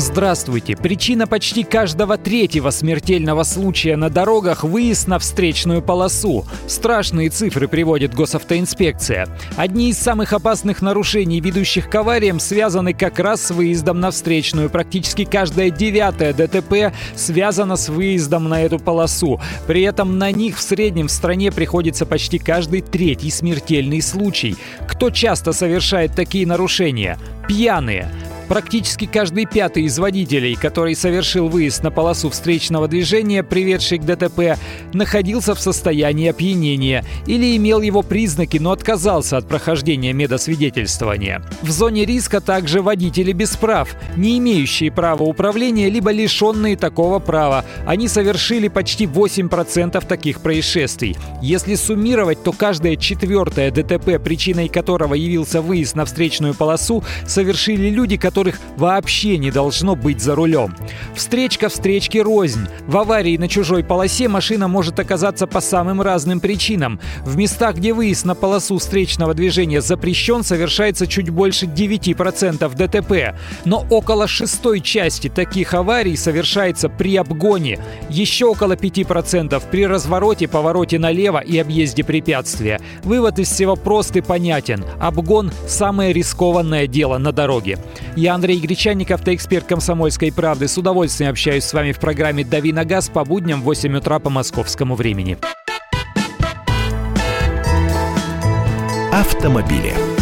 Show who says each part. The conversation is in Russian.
Speaker 1: Здравствуйте. Причина почти каждого третьего смертельного случая на дорогах – выезд на встречную полосу. Страшные цифры приводит госавтоинспекция. Одни из самых опасных нарушений, ведущих к авариям, связаны как раз с выездом на встречную. Практически каждое девятое ДТП связано с выездом на эту полосу. При этом на них в среднем в стране приходится почти каждый третий смертельный случай. Кто часто совершает такие нарушения? Пьяные. Практически каждый пятый из водителей, который совершил выезд на полосу встречного движения, приведший к ДТП, находился в состоянии опьянения или имел его признаки, но отказался от прохождения медосвидетельствования. В зоне риска также водители без прав, не имеющие права управления, либо лишенные такого права. Они совершили почти 8% таких происшествий. Если суммировать, то каждое четвертое ДТП, причиной которого явился выезд на встречную полосу, совершили люди, которые которых вообще не должно быть за рулем. Встречка встречки рознь. В аварии на чужой полосе машина может оказаться по самым разным причинам. В местах, где выезд на полосу встречного движения запрещен, совершается чуть больше 9% ДТП. Но около шестой части таких аварий совершается при обгоне. Еще около 5% при развороте, повороте налево и объезде препятствия. Вывод из всего прост и понятен. Обгон – самое рискованное дело на дороге. Я Андрей Гречанников, автоэксперт «Комсомольской правды». С удовольствием общаюсь с вами в программе «Дави на газ» по будням в 8 утра по московскому времени.
Speaker 2: Автомобили.